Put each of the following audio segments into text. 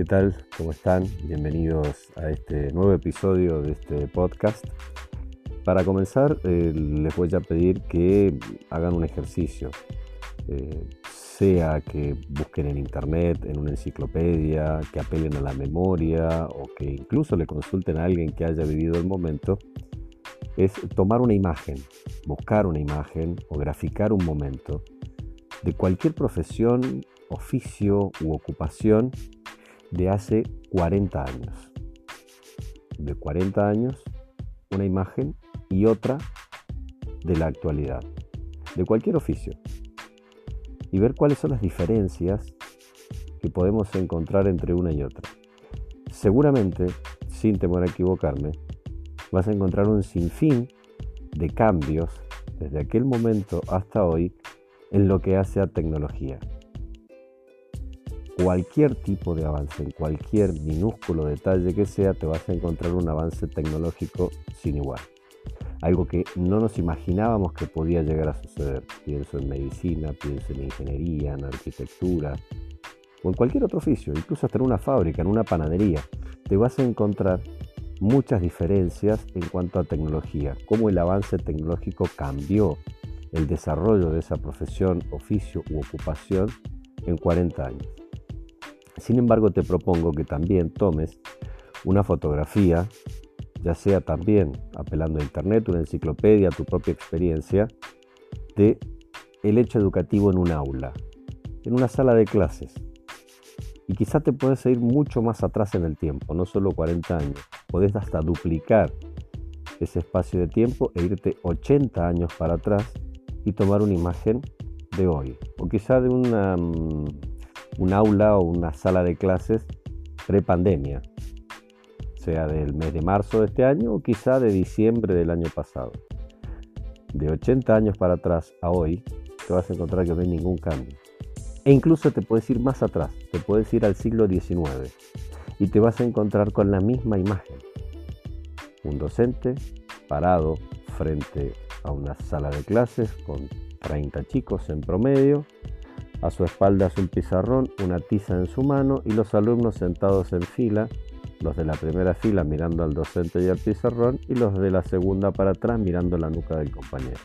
¿qué tal? ¿Cómo están? Bienvenidos a este nuevo episodio de este podcast. Para comenzar, eh, les voy a pedir que hagan un ejercicio, eh, sea que busquen en internet, en una enciclopedia, que apelen a la memoria o que incluso le consulten a alguien que haya vivido el momento, es tomar una imagen, buscar una imagen o graficar un momento de cualquier profesión, oficio u ocupación de hace 40 años. De 40 años, una imagen y otra de la actualidad, de cualquier oficio. Y ver cuáles son las diferencias que podemos encontrar entre una y otra. Seguramente, sin temor a equivocarme, vas a encontrar un sinfín de cambios desde aquel momento hasta hoy en lo que hace a tecnología cualquier tipo de avance, en cualquier minúsculo detalle que sea, te vas a encontrar un avance tecnológico sin igual. Algo que no nos imaginábamos que podía llegar a suceder. Pienso en medicina, pienso en ingeniería, en arquitectura o en cualquier otro oficio, incluso hasta en una fábrica, en una panadería. Te vas a encontrar muchas diferencias en cuanto a tecnología, cómo el avance tecnológico cambió el desarrollo de esa profesión, oficio u ocupación en 40 años. Sin embargo, te propongo que también tomes una fotografía, ya sea también apelando a internet, una enciclopedia, tu propia experiencia, de el hecho educativo en un aula, en una sala de clases. Y quizá te puedes ir mucho más atrás en el tiempo, no solo 40 años. Podés hasta duplicar ese espacio de tiempo e irte 80 años para atrás y tomar una imagen de hoy. O quizá de una mm, un aula o una sala de clases pre-pandemia, sea del mes de marzo de este año o quizá de diciembre del año pasado. De 80 años para atrás a hoy, te vas a encontrar que no hay ningún cambio. E incluso te puedes ir más atrás, te puedes ir al siglo XIX y te vas a encontrar con la misma imagen. Un docente parado frente a una sala de clases con 30 chicos en promedio a su espalda es pizarrón, una tiza en su mano y los alumnos sentados en fila, los de la primera fila mirando al docente y al pizarrón y los de la segunda para atrás mirando la nuca del compañero.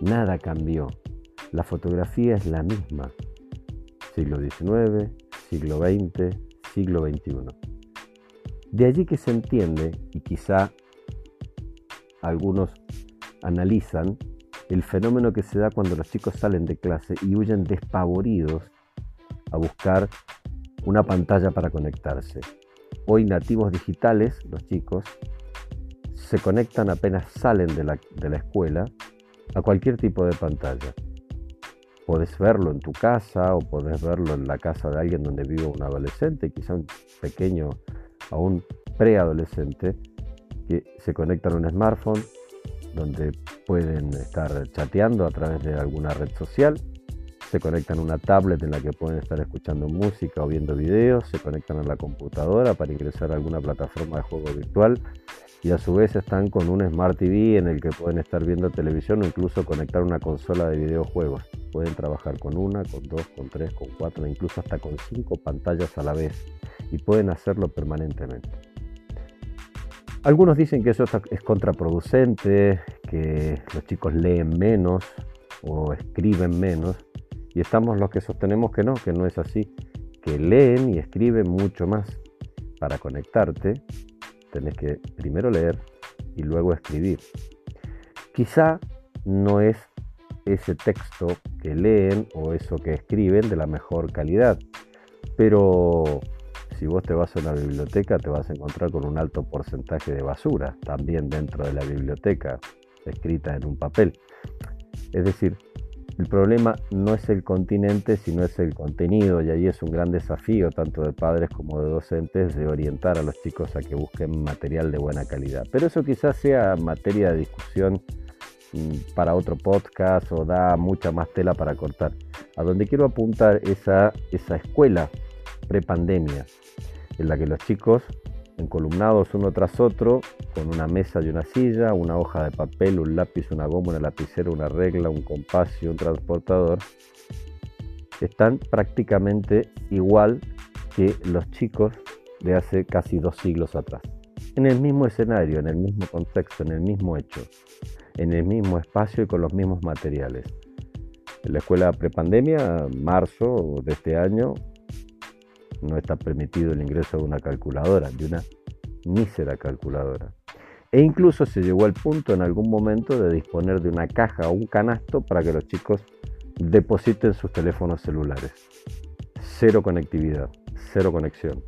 Nada cambió. La fotografía es la misma. Siglo XIX, siglo XX, siglo XXI. De allí que se entiende, y quizá algunos analizan, el fenómeno que se da cuando los chicos salen de clase y huyen despavoridos a buscar una pantalla para conectarse. Hoy nativos digitales, los chicos, se conectan apenas salen de la, escuela a cualquier tipo de pantalla. Podés verlo en tu casa o podés verlo en la casa de alguien donde vive un adolescente, quizá un pequeño, aún preadolescente, que se conecta a un smartphone donde pueden estar chateando a través de alguna red social, se conectan a una tablet en la que pueden estar escuchando música o viendo videos, se conectan a la computadora para ingresar a alguna plataforma de juego virtual y a su vez están con un Smart TV en el que pueden estar viendo televisión o incluso conectar una consola de videojuegos. Pueden trabajar con una, con dos, con tres, con cuatro, incluso hasta con cinco pantallas a la vez y pueden hacerlo permanentemente. Algunos dicen que eso es contraproducente, que los chicos leen menos o escriben menos, y estamos los que sostenemos que no, que no es así, que leen y escriben mucho más. Para conectarte, tenés que primero leer y luego escribir. Quizá no es ese texto que leen o eso que escriben de la mejor calidad, pero si vos te vas a una biblioteca te vas a encontrar con un alto porcentaje de basura también dentro de la biblioteca escrita en un papel. Es decir, el problema no es el continente, sino es el contenido y ahí es un gran desafío tanto de padres como de docentes de orientar a los chicos a que busquen material de buena calidad. Pero eso quizás sea materia de discusión mm, para otro podcast o da mucha más tela para cortar. A donde quiero apuntar es a esa escuela prepandemia, en la que los chicos, encolumnados uno tras otro, con una mesa y una silla, una hoja de papel, un lápiz, una goma, una lapicera, una regla, un compás y un transportador, están prácticamente igual que los chicos de hace casi dos siglos atrás. En el mismo escenario, en el mismo contexto, en el mismo hecho, en el mismo espacio y con los mismos materiales. En la escuela prepandemia, marzo de este año, no está permitido el ingreso de una calculadora, de una mísera calculadora. E incluso se llegó al punto en algún momento de disponer de una caja o un canasto para que los chicos depositen sus teléfonos celulares. Cero conectividad, cero conexión,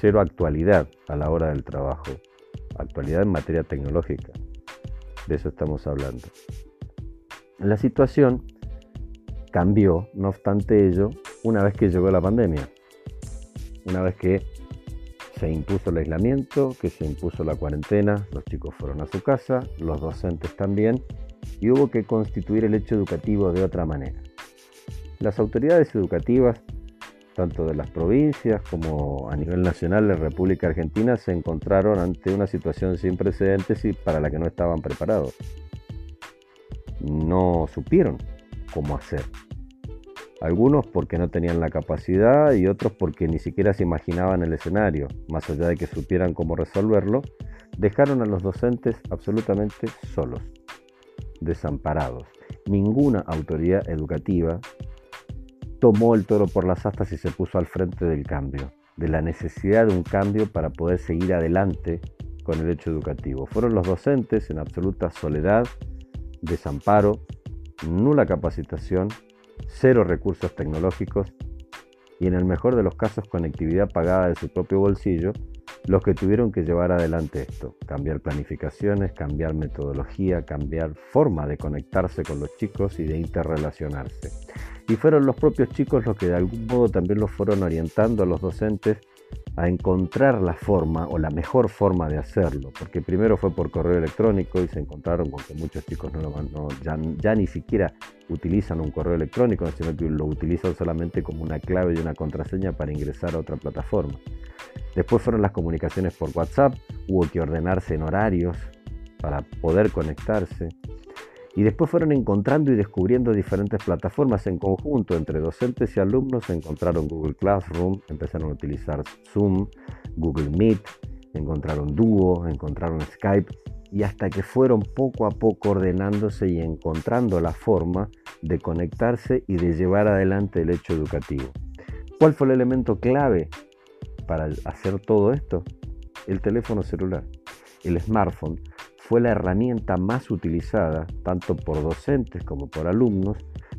cero actualidad a la hora del trabajo, actualidad en materia tecnológica. De eso estamos hablando. La situación cambió, no obstante ello, una vez que llegó la pandemia, una vez que se impuso el aislamiento, que se impuso la cuarentena, los chicos fueron a su casa, los docentes también, y hubo que constituir el hecho educativo de otra manera. Las autoridades educativas, tanto de las provincias como a nivel nacional de República Argentina, se encontraron ante una situación sin precedentes y para la que no estaban preparados. No supieron cómo hacer. Algunos porque no tenían la capacidad y otros porque ni siquiera se imaginaban el escenario, más allá de que supieran cómo resolverlo, dejaron a los docentes absolutamente solos, desamparados. Ninguna autoridad educativa tomó el toro por las astas y se puso al frente del cambio, de la necesidad de un cambio para poder seguir adelante con el hecho educativo. Fueron los docentes en absoluta soledad, desamparo, nula capacitación cero recursos tecnológicos y en el mejor de los casos conectividad pagada de su propio bolsillo, los que tuvieron que llevar adelante esto, cambiar planificaciones, cambiar metodología, cambiar forma de conectarse con los chicos y de interrelacionarse. Y fueron los propios chicos los que de algún modo también los fueron orientando a los docentes a encontrar la forma o la mejor forma de hacerlo, porque primero fue por correo electrónico y se encontraron con que muchos chicos no, ya, ni siquiera utilizan un correo electrónico, sino que lo utilizan solamente como una clave y una contraseña para ingresar a otra plataforma. Después fueron las comunicaciones por WhatsApp, hubo que ordenarse en horarios para poder conectarse. Y después fueron encontrando y descubriendo diferentes plataformas en conjunto entre docentes y alumnos. Encontraron Google Classroom, empezaron a utilizar Zoom, Google Meet, encontraron Duo, encontraron Skype y hasta que fueron poco a poco ordenándose y encontrando la forma de conectarse y de llevar adelante el hecho educativo. ¿Cuál fue el elemento clave para hacer todo esto? El teléfono celular, el smartphone fue la herramienta más utilizada tanto por docentes como por alumnos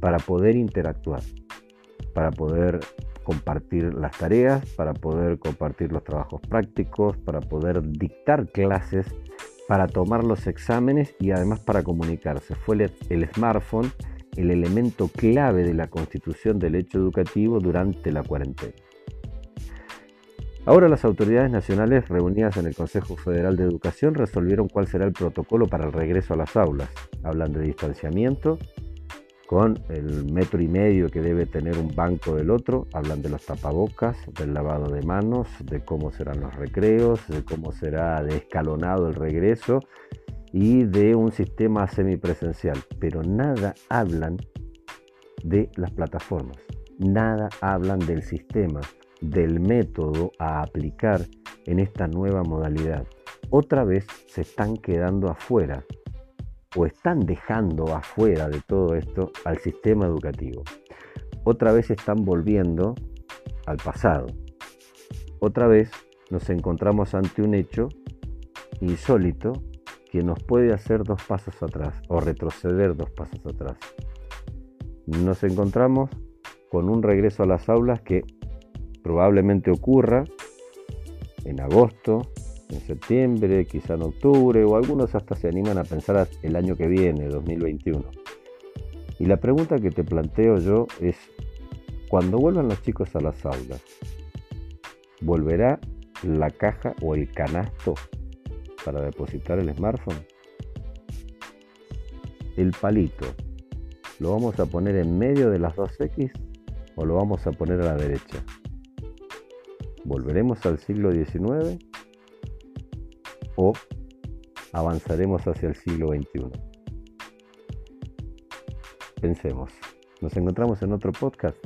para poder interactuar, para poder compartir las tareas, para poder compartir los trabajos prácticos, para poder dictar clases, para tomar los exámenes y además para comunicarse. Fue el, smartphone el elemento clave de la constitución del hecho educativo durante la cuarentena. Ahora las autoridades nacionales reunidas en el Consejo Federal de Educación resolvieron cuál será el protocolo para el regreso a las aulas. Hablan de distanciamiento con el metro y medio que debe tener un banco del otro, hablan de los tapabocas, del lavado de manos, de cómo serán los recreos, de cómo será descalonado el regreso y de un sistema semipresencial, pero nada hablan de las plataformas, nada hablan del sistema del método a aplicar en esta nueva modalidad. Otra vez se están quedando afuera o están dejando afuera de todo esto al sistema educativo. Otra vez están volviendo al pasado. Otra vez nos encontramos ante un hecho insólito que nos puede hacer dos pasos atrás o retroceder dos pasos atrás. Nos encontramos con un regreso a las aulas que probablemente ocurra en agosto, en septiembre, quizá en octubre, o algunos hasta se animan a pensar el año que viene, 2021. Y la pregunta que te planteo yo es, cuando vuelvan los chicos a las aulas, ¿volverá la caja o el canasto para depositar el smartphone? El palito, ¿lo vamos a poner en medio de las dos X o lo vamos a poner a la derecha? ¿Volveremos al siglo XIX o avanzaremos hacia el siglo XXI? Pensemos. Nos encontramos en otro podcast.